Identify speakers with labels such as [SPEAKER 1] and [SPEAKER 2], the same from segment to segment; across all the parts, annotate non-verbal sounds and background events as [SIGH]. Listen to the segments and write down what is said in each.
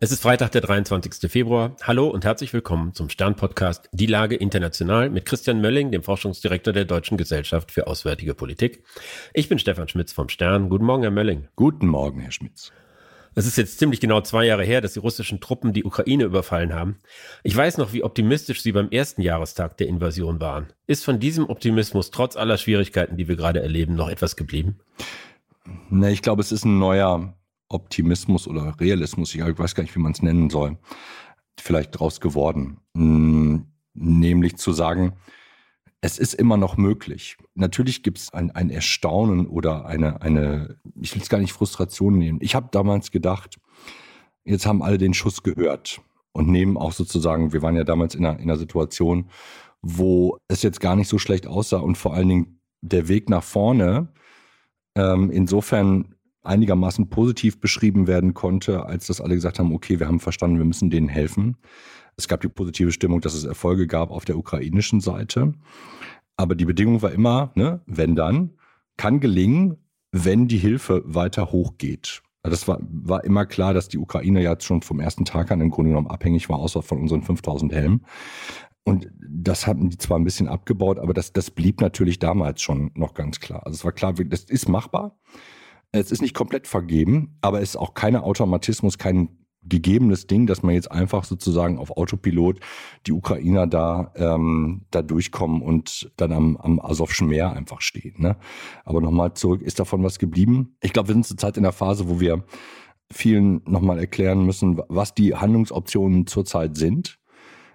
[SPEAKER 1] Es ist Freitag, der 23. Februar. Hallo und herzlich willkommen zum Stern-Podcast Die Lage international mit Christian Mölling, dem Forschungsdirektor der Deutschen Gesellschaft für Auswärtige Politik. Ich bin Stefan Schmitz vom Stern. Guten Morgen, Herr Mölling.
[SPEAKER 2] Guten Morgen, Herr Schmitz.
[SPEAKER 1] Es ist jetzt ziemlich genau zwei Jahre her, dass die russischen Truppen die Ukraine überfallen haben. Ich weiß noch, wie optimistisch Sie beim ersten Jahrestag der Invasion waren. Ist von diesem Optimismus trotz aller Schwierigkeiten, die wir gerade erleben, noch etwas geblieben?
[SPEAKER 2] Ne, ich glaube, es ist ein neuer Optimismus oder Realismus, ich weiß gar nicht, wie man es nennen soll, vielleicht draus geworden. Hm, nämlich zu sagen, es ist immer noch möglich. Natürlich gibt es ein, ein Erstaunen oder eine, eine, ich will es gar nicht Frustration nehmen. Ich habe damals gedacht, jetzt haben alle den Schuss gehört und nehmen auch sozusagen, wir waren ja damals in einer, in einer Situation, wo es jetzt gar nicht so schlecht aussah und vor allen Dingen der Weg nach vorne ähm, insofern einigermaßen positiv beschrieben werden konnte, als dass alle gesagt haben, okay, wir haben verstanden, wir müssen denen helfen. Es gab die positive Stimmung, dass es Erfolge gab auf der ukrainischen Seite. Aber die Bedingung war immer, ne, wenn dann, kann gelingen, wenn die Hilfe weiter hochgeht. Das war, war immer klar, dass die Ukraine ja schon vom ersten Tag an im Grunde genommen abhängig war, außer von unseren 5000 Helmen. Und das hatten die zwar ein bisschen abgebaut, aber das, das blieb natürlich damals schon noch ganz klar. Also es war klar, das ist machbar. Es ist nicht komplett vergeben, aber es ist auch kein Automatismus, kein gegebenes Ding, dass man jetzt einfach sozusagen auf Autopilot die Ukrainer da, ähm, da durchkommen und dann am, am Asowschen Meer einfach stehen. Ne? Aber nochmal zurück, ist davon was geblieben? Ich glaube, wir sind zurzeit in der Phase, wo wir vielen nochmal erklären müssen, was die Handlungsoptionen zurzeit sind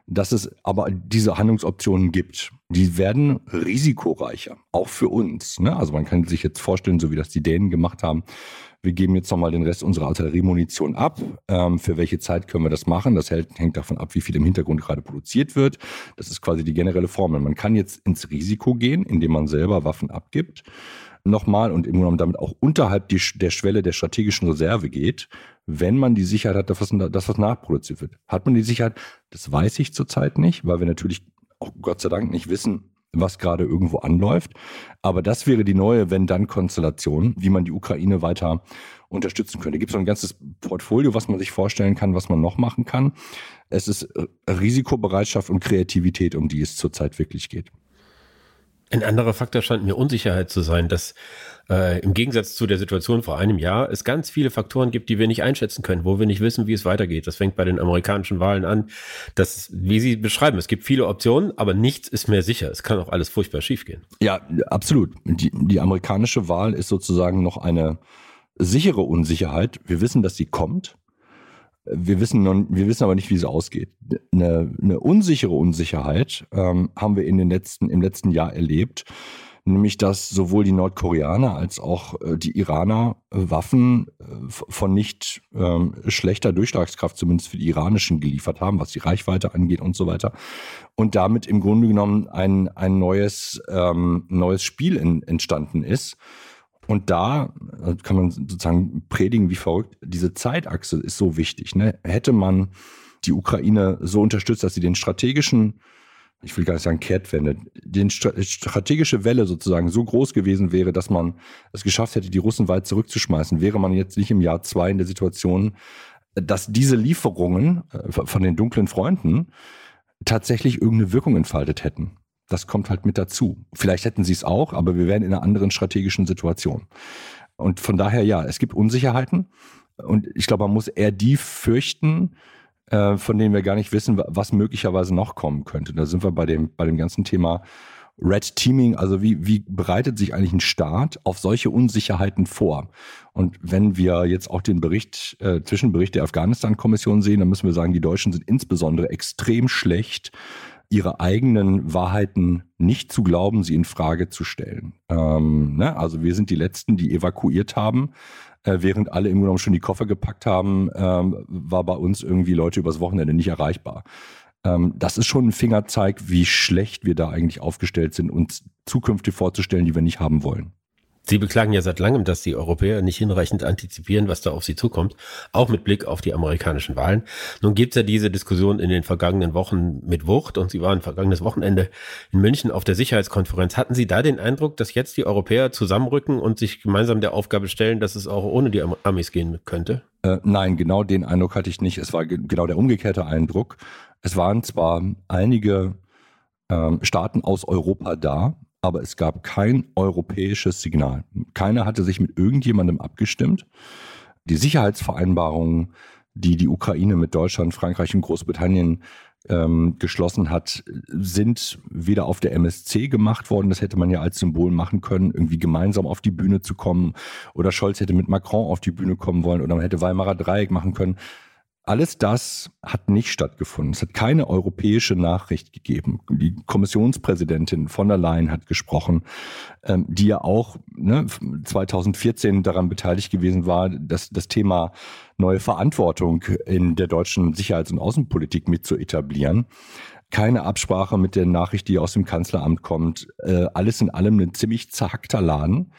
[SPEAKER 2] dass es aber diese Handlungsoptionen gibt. Die werden risikoreicher, auch für uns. Ne? Also man kann sich jetzt vorstellen, so wie das die Dänen gemacht haben, wir geben jetzt nochmal den Rest unserer Artilleriemunition ab. Ähm, für welche Zeit können wir das machen? Das hängt davon ab, wie viel im Hintergrund gerade produziert wird. Das ist quasi die generelle Formel. Man kann jetzt ins Risiko gehen, indem man selber Waffen abgibt nochmal und im Grunde damit auch unterhalb die, der Schwelle der strategischen Reserve geht, wenn man die Sicherheit hat, dass was, dass was nachproduziert wird. Hat man die Sicherheit? Das weiß ich zurzeit nicht, weil wir natürlich auch Gott sei Dank nicht wissen, was gerade irgendwo anläuft. Aber das wäre die neue Wenn-Dann-Konstellation, wie man die Ukraine weiter unterstützen könnte. Gibt es so ein ganzes Portfolio, was man sich vorstellen kann, was man noch machen kann. Es ist Risikobereitschaft und Kreativität, um die es zurzeit wirklich geht.
[SPEAKER 1] Ein anderer Faktor scheint mir Unsicherheit zu sein, dass äh, im Gegensatz zu der Situation vor einem Jahr es ganz viele Faktoren gibt, die wir nicht einschätzen können, wo wir nicht wissen, wie es weitergeht. Das fängt bei den amerikanischen Wahlen an. Das, wie Sie beschreiben, es gibt viele Optionen, aber nichts ist mehr sicher. Es kann auch alles furchtbar schiefgehen.
[SPEAKER 2] Ja, absolut. Die, die amerikanische Wahl ist sozusagen noch eine sichere Unsicherheit. Wir wissen, dass sie kommt. Wir wissen, noch, wir wissen aber nicht, wie sie ausgeht. Eine, eine unsichere Unsicherheit ähm, haben wir in den letzten, im letzten Jahr erlebt, nämlich dass sowohl die Nordkoreaner als auch äh, die Iraner äh, Waffen äh, von nicht ähm, schlechter Durchschlagskraft, zumindest für die iranischen, geliefert haben, was die Reichweite angeht und so weiter. Und damit im Grunde genommen ein, ein neues, ähm, neues Spiel in, entstanden ist und da äh, kann man sozusagen predigen wie verrückt. Diese Zeitachse ist so wichtig. Ne? Hätte man die Ukraine so unterstützt, dass sie den strategischen, ich will gar nicht sagen Kehrtwende, die strategische Welle sozusagen so groß gewesen wäre, dass man es geschafft hätte, die Russen weit zurückzuschmeißen, wäre man jetzt nicht im Jahr zwei in der Situation, dass diese Lieferungen äh, von den dunklen Freunden tatsächlich irgendeine Wirkung entfaltet hätten. Das kommt halt mit dazu. Vielleicht hätten sie es auch, aber wir wären in einer anderen strategischen Situation. Und von daher, ja, es gibt Unsicherheiten. Und ich glaube, man muss eher die fürchten, äh, von denen wir gar nicht wissen, was möglicherweise noch kommen könnte. Da sind wir bei dem, bei dem ganzen Thema Red Teaming, also wie, wie bereitet sich eigentlich ein Staat auf solche Unsicherheiten vor? Und wenn wir jetzt auch den Bericht, äh, Zwischenbericht der Afghanistan-Kommission sehen, dann müssen wir sagen, die Deutschen sind insbesondere extrem schlecht ihre eigenen Wahrheiten nicht zu glauben, sie in Frage zu stellen. Ähm, ne? Also wir sind die Letzten, die evakuiert haben. Äh, während alle im Grunde schon die Koffer gepackt haben, ähm, war bei uns irgendwie Leute übers Wochenende nicht erreichbar. Ähm, das ist schon ein Fingerzeig, wie schlecht wir da eigentlich aufgestellt sind, uns zukünftig vorzustellen, die wir nicht haben wollen.
[SPEAKER 1] Sie beklagen ja seit langem, dass die Europäer nicht hinreichend antizipieren, was da auf sie zukommt, auch mit Blick auf die amerikanischen Wahlen. Nun gibt es ja diese Diskussion in den vergangenen Wochen mit Wucht und Sie waren vergangenes Wochenende in München auf der Sicherheitskonferenz. Hatten Sie da den Eindruck, dass jetzt die Europäer zusammenrücken und sich gemeinsam der Aufgabe stellen, dass es auch ohne die Amis gehen könnte?
[SPEAKER 2] Äh, nein, genau den Eindruck hatte ich nicht. Es war genau der umgekehrte Eindruck. Es waren zwar einige ähm, Staaten aus Europa da, aber es gab kein europäisches Signal. Keiner hatte sich mit irgendjemandem abgestimmt. Die Sicherheitsvereinbarungen, die die Ukraine mit Deutschland, Frankreich und Großbritannien ähm, geschlossen hat, sind wieder auf der MSC gemacht worden. Das hätte man ja als Symbol machen können, irgendwie gemeinsam auf die Bühne zu kommen. Oder Scholz hätte mit Macron auf die Bühne kommen wollen oder man hätte Weimarer Dreieck machen können. Alles das hat nicht stattgefunden. Es hat keine europäische Nachricht gegeben. Die Kommissionspräsidentin von der Leyen hat gesprochen, ähm, die ja auch ne, 2014 daran beteiligt gewesen war, dass das Thema neue Verantwortung in der deutschen Sicherheits- und Außenpolitik mit zu etablieren. Keine Absprache mit der Nachricht, die aus dem Kanzleramt kommt. Äh, alles in allem ein ziemlich zerhackter Laden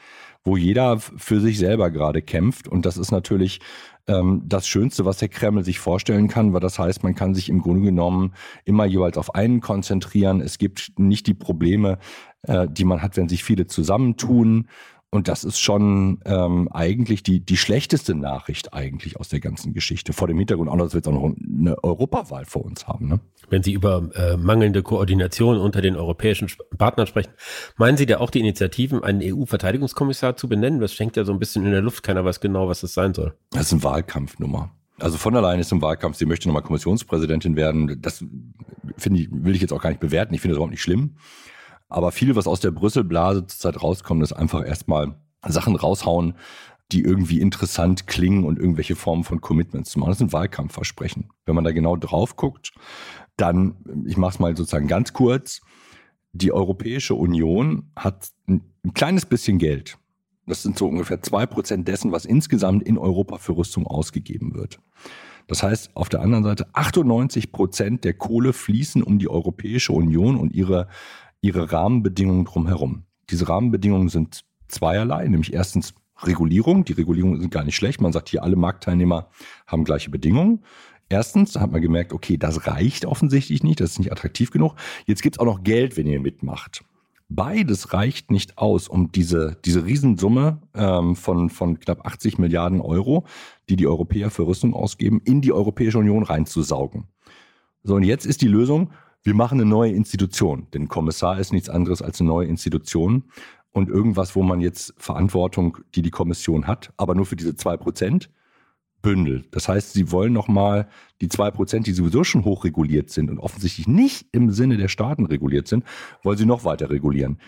[SPEAKER 2] wo jeder für sich selber gerade kämpft. Und das ist natürlich ähm, das Schönste, was der Kreml sich vorstellen kann, weil das heißt, man kann sich im Grunde genommen immer jeweils auf einen konzentrieren. Es gibt nicht die Probleme, äh, die man hat, wenn sich viele zusammentun. Und das ist schon ähm, eigentlich die, die schlechteste Nachricht eigentlich aus der ganzen Geschichte. Vor dem Hintergrund auch, dass wir jetzt auch noch eine Europawahl vor uns haben. Ne?
[SPEAKER 1] Wenn Sie über äh, mangelnde Koordination unter den europäischen Partnern sprechen, meinen Sie da auch die Initiativen, einen EU-Verteidigungskommissar zu benennen? Das schenkt ja so ein bisschen in der Luft. Keiner weiß genau, was das sein soll.
[SPEAKER 2] Das ist eine Wahlkampfnummer. Also von der Leyen ist im Wahlkampf, sie möchte nochmal Kommissionspräsidentin werden. Das finde ich, will ich jetzt auch gar nicht bewerten. Ich finde das überhaupt nicht schlimm. Aber viel, was aus der Brüsselblase zurzeit rauskommt, ist einfach erstmal Sachen raushauen, die irgendwie interessant klingen und irgendwelche Formen von Commitments zu machen. Das sind Wahlkampfversprechen. Wenn man da genau drauf guckt, dann, ich mache es mal sozusagen ganz kurz, die Europäische Union hat ein, ein kleines bisschen Geld. Das sind so ungefähr zwei Prozent dessen, was insgesamt in Europa für Rüstung ausgegeben wird. Das heißt, auf der anderen Seite 98 Prozent der Kohle fließen um die Europäische Union und ihre ihre Rahmenbedingungen drumherum. Diese Rahmenbedingungen sind zweierlei, nämlich erstens Regulierung. Die Regulierungen sind gar nicht schlecht. Man sagt hier, alle Marktteilnehmer haben gleiche Bedingungen. Erstens, da hat man gemerkt, okay, das reicht offensichtlich nicht, das ist nicht attraktiv genug. Jetzt gibt es auch noch Geld, wenn ihr mitmacht. Beides reicht nicht aus, um diese, diese Riesensumme ähm, von, von knapp 80 Milliarden Euro, die die Europäer für Rüstung ausgeben, in die Europäische Union reinzusaugen. So, und jetzt ist die Lösung, wir machen eine neue Institution. Denn Kommissar ist nichts anderes als eine neue Institution und irgendwas, wo man jetzt Verantwortung, die die Kommission hat, aber nur für diese zwei Prozent bündelt. Das heißt, sie wollen nochmal die zwei Prozent, die sowieso schon hochreguliert sind und offensichtlich nicht im Sinne der Staaten reguliert sind, wollen sie noch weiter regulieren.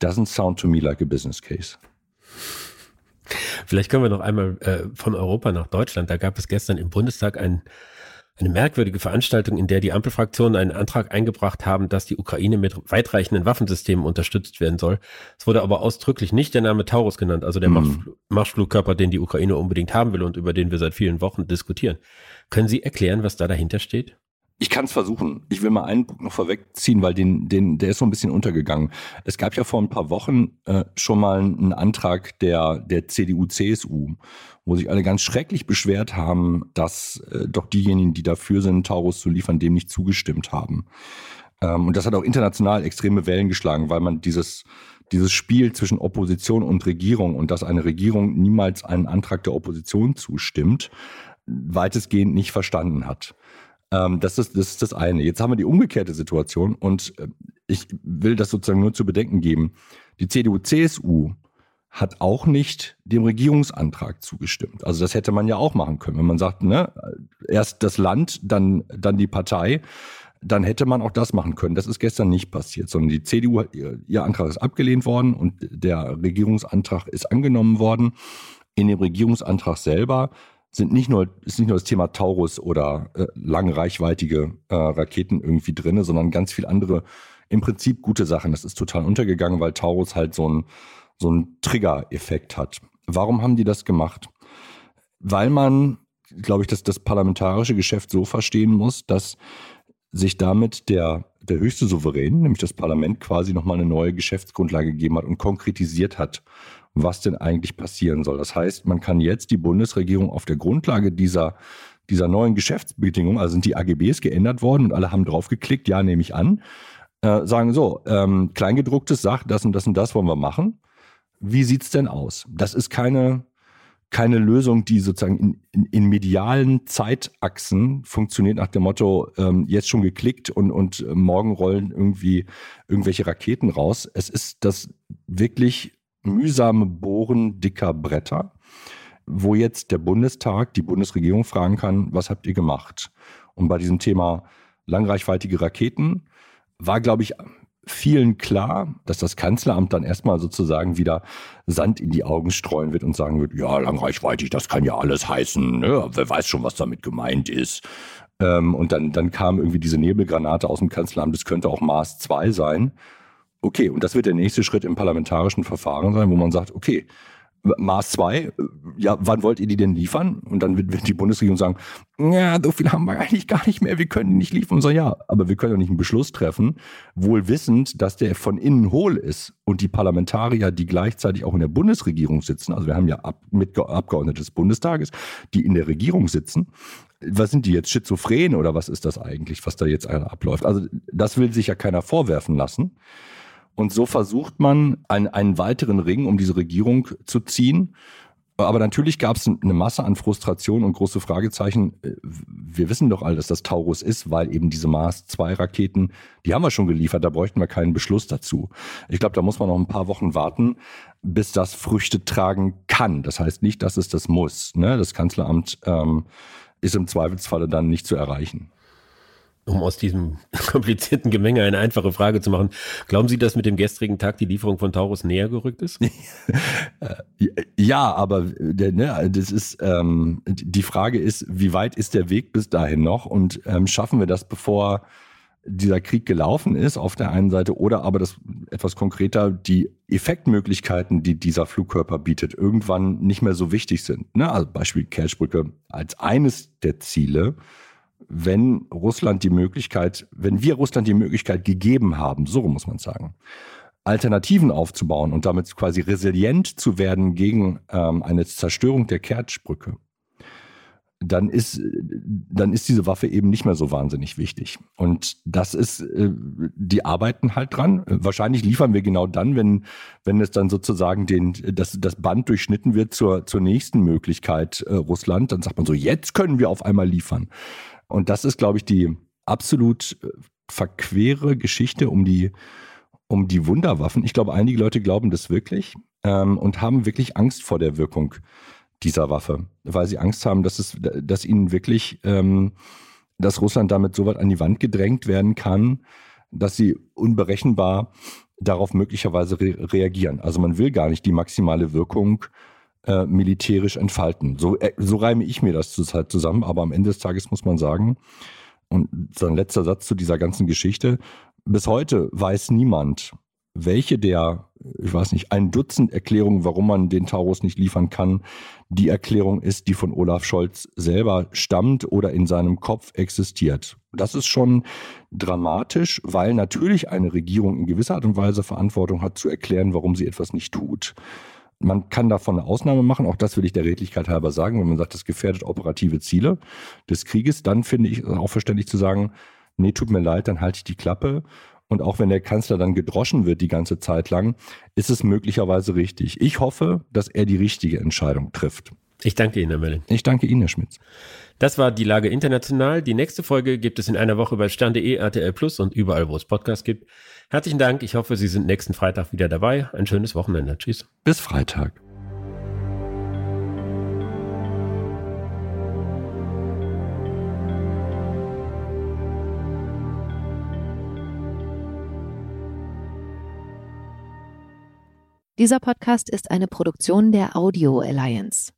[SPEAKER 2] Doesn't sound to me like a business case.
[SPEAKER 1] Vielleicht können wir noch einmal äh, von Europa nach Deutschland. Da gab es gestern im Bundestag ein eine merkwürdige Veranstaltung, in der die Ampelfraktionen einen Antrag eingebracht haben, dass die Ukraine mit weitreichenden Waffensystemen unterstützt werden soll. Es wurde aber ausdrücklich nicht der Name Taurus genannt, also der mhm. Marschflugkörper, den die Ukraine unbedingt haben will und über den wir seit vielen Wochen diskutieren. Können Sie erklären, was da dahinter steht?
[SPEAKER 2] Ich kann es versuchen. Ich will mal einen Punkt noch vorwegziehen, weil den, den, der ist so ein bisschen untergegangen. Es gab ja vor ein paar Wochen äh, schon mal einen Antrag der, der CDU-CSU, wo sich alle ganz schrecklich beschwert haben, dass äh, doch diejenigen, die dafür sind, Taurus zu liefern, dem nicht zugestimmt haben. Ähm, und das hat auch international extreme Wellen geschlagen, weil man dieses, dieses Spiel zwischen Opposition und Regierung und dass eine Regierung niemals einen Antrag der Opposition zustimmt, weitestgehend nicht verstanden hat. Ähm, das, ist, das ist das eine. Jetzt haben wir die umgekehrte Situation und äh, ich will das sozusagen nur zu bedenken geben. Die CDU-CSU hat auch nicht dem Regierungsantrag zugestimmt. Also das hätte man ja auch machen können. Wenn man sagt, ne, erst das Land, dann, dann die Partei, dann hätte man auch das machen können. Das ist gestern nicht passiert, sondern die CDU, ihr, ihr Antrag ist abgelehnt worden und der Regierungsantrag ist angenommen worden. In dem Regierungsantrag selber sind nicht nur, ist nicht nur das Thema Taurus oder äh, langreichweitige äh, Raketen irgendwie drin, sondern ganz viel andere, im Prinzip gute Sachen. Das ist total untergegangen, weil Taurus halt so ein, so Trigger-Effekt hat. Warum haben die das gemacht? Weil man, glaube ich, dass das parlamentarische Geschäft so verstehen muss, dass sich damit der, der höchste Souverän, nämlich das Parlament, quasi nochmal eine neue Geschäftsgrundlage gegeben hat und konkretisiert hat, was denn eigentlich passieren soll. Das heißt, man kann jetzt die Bundesregierung auf der Grundlage dieser dieser neuen Geschäftsbedingungen, also sind die AGBs geändert worden und alle haben drauf geklickt, ja, nehme ich an, äh, sagen so, ähm, Kleingedrucktes sagt, das und das und das wollen wir machen. Wie sieht's denn aus? Das ist keine, keine Lösung, die sozusagen in, in, in medialen Zeitachsen funktioniert nach dem Motto, ähm, jetzt schon geklickt und, und morgen rollen irgendwie irgendwelche Raketen raus. Es ist das wirklich mühsame Bohren dicker Bretter, wo jetzt der Bundestag die Bundesregierung fragen kann, was habt ihr gemacht? Und bei diesem Thema langreichweitige Raketen war, glaube ich, vielen klar, dass das Kanzleramt dann erstmal sozusagen wieder Sand in die Augen streuen wird und sagen wird, ja, langreichweitig, das kann ja alles heißen, ne? wer weiß schon, was damit gemeint ist. Ähm, und dann, dann kam irgendwie diese Nebelgranate aus dem Kanzleramt, das könnte auch Maß 2 sein. Okay, und das wird der nächste Schritt im parlamentarischen Verfahren sein, wo man sagt, okay, Mars 2, ja, wann wollt ihr die denn liefern? Und dann wird, die Bundesregierung sagen, ja, so viel haben wir eigentlich gar nicht mehr, wir können die nicht liefern. Und so, ja, aber wir können doch nicht einen Beschluss treffen, wohl wissend, dass der von innen hohl ist und die Parlamentarier, die gleichzeitig auch in der Bundesregierung sitzen, also wir haben ja Ab Abgeordnete des Bundestages, die in der Regierung sitzen, was sind die jetzt, schizophren oder was ist das eigentlich, was da jetzt abläuft? Also das will sich ja keiner vorwerfen lassen. Und so versucht man einen, einen weiteren Ring um diese Regierung zu ziehen. Aber natürlich gab es eine Masse an Frustration und große Fragezeichen. Wir wissen doch alle, dass das Taurus ist, weil eben diese Mars-2-Raketen, die haben wir schon geliefert, da bräuchten wir keinen Beschluss dazu. Ich glaube, da muss man noch ein paar Wochen warten, bis das Früchte tragen kann. Das heißt nicht, dass es das muss. Ne? Das Kanzleramt ähm, ist im Zweifelsfalle dann nicht zu erreichen
[SPEAKER 1] um aus diesem [LAUGHS] komplizierten Gemenge eine einfache Frage zu machen. Glauben Sie, dass mit dem gestrigen Tag die Lieferung von Taurus näher gerückt ist? [LAUGHS]
[SPEAKER 2] ja, aber der, ne, das ist ähm, die Frage ist, wie weit ist der Weg bis dahin noch und ähm, schaffen wir das, bevor dieser Krieg gelaufen ist auf der einen Seite oder aber das etwas konkreter die Effektmöglichkeiten, die dieser Flugkörper bietet, irgendwann nicht mehr so wichtig sind. Ne? Also Beispiel Kerchbrücke als eines der Ziele wenn Russland die Möglichkeit, wenn wir Russland die Möglichkeit gegeben haben, so muss man sagen, Alternativen aufzubauen und damit quasi resilient zu werden gegen ähm, eine Zerstörung der Kertschbrücke, dann ist, dann ist diese Waffe eben nicht mehr so wahnsinnig wichtig. Und das ist, äh, die arbeiten halt dran. Wahrscheinlich liefern wir genau dann, wenn, wenn es dann sozusagen den, das, das Band durchschnitten wird zur, zur nächsten Möglichkeit äh, Russland, dann sagt man so, jetzt können wir auf einmal liefern. Und das ist, glaube ich, die absolut äh, verquere Geschichte um die, um die Wunderwaffen. Ich glaube, einige Leute glauben das wirklich ähm, und haben wirklich Angst vor der Wirkung dieser Waffe, weil sie Angst haben, dass es, dass ihnen wirklich, ähm, dass Russland damit so weit an die Wand gedrängt werden kann, dass sie unberechenbar darauf möglicherweise re reagieren. Also man will gar nicht die maximale Wirkung äh, militärisch entfalten. So, äh, so reime ich mir das zurzeit zusammen, aber am Ende des Tages muss man sagen, und sein letzter Satz zu dieser ganzen Geschichte, bis heute weiß niemand, welche der, ich weiß nicht, ein Dutzend Erklärungen, warum man den Taurus nicht liefern kann, die Erklärung ist, die von Olaf Scholz selber stammt oder in seinem Kopf existiert. Das ist schon dramatisch, weil natürlich eine Regierung in gewisser Art und Weise Verantwortung hat zu erklären, warum sie etwas nicht tut. Man kann davon eine Ausnahme machen, auch das will ich der Redlichkeit halber sagen, wenn man sagt, das gefährdet operative Ziele des Krieges, dann finde ich auch verständlich zu sagen, nee, tut mir leid, dann halte ich die Klappe. Und auch wenn der Kanzler dann gedroschen wird die ganze Zeit lang, ist es möglicherweise richtig. Ich hoffe, dass er die richtige Entscheidung trifft.
[SPEAKER 1] Ich danke Ihnen, Herr Mölling.
[SPEAKER 2] Ich danke Ihnen, Herr Schmitz.
[SPEAKER 1] Das war die Lage international. Die nächste Folge gibt es in einer Woche bei Stern.de, RTL Plus und überall, wo es Podcasts gibt. Herzlichen Dank. Ich hoffe, Sie sind nächsten Freitag wieder dabei. Ein schönes Wochenende. Tschüss.
[SPEAKER 2] Bis Freitag.
[SPEAKER 3] Dieser Podcast ist eine Produktion der Audio Alliance.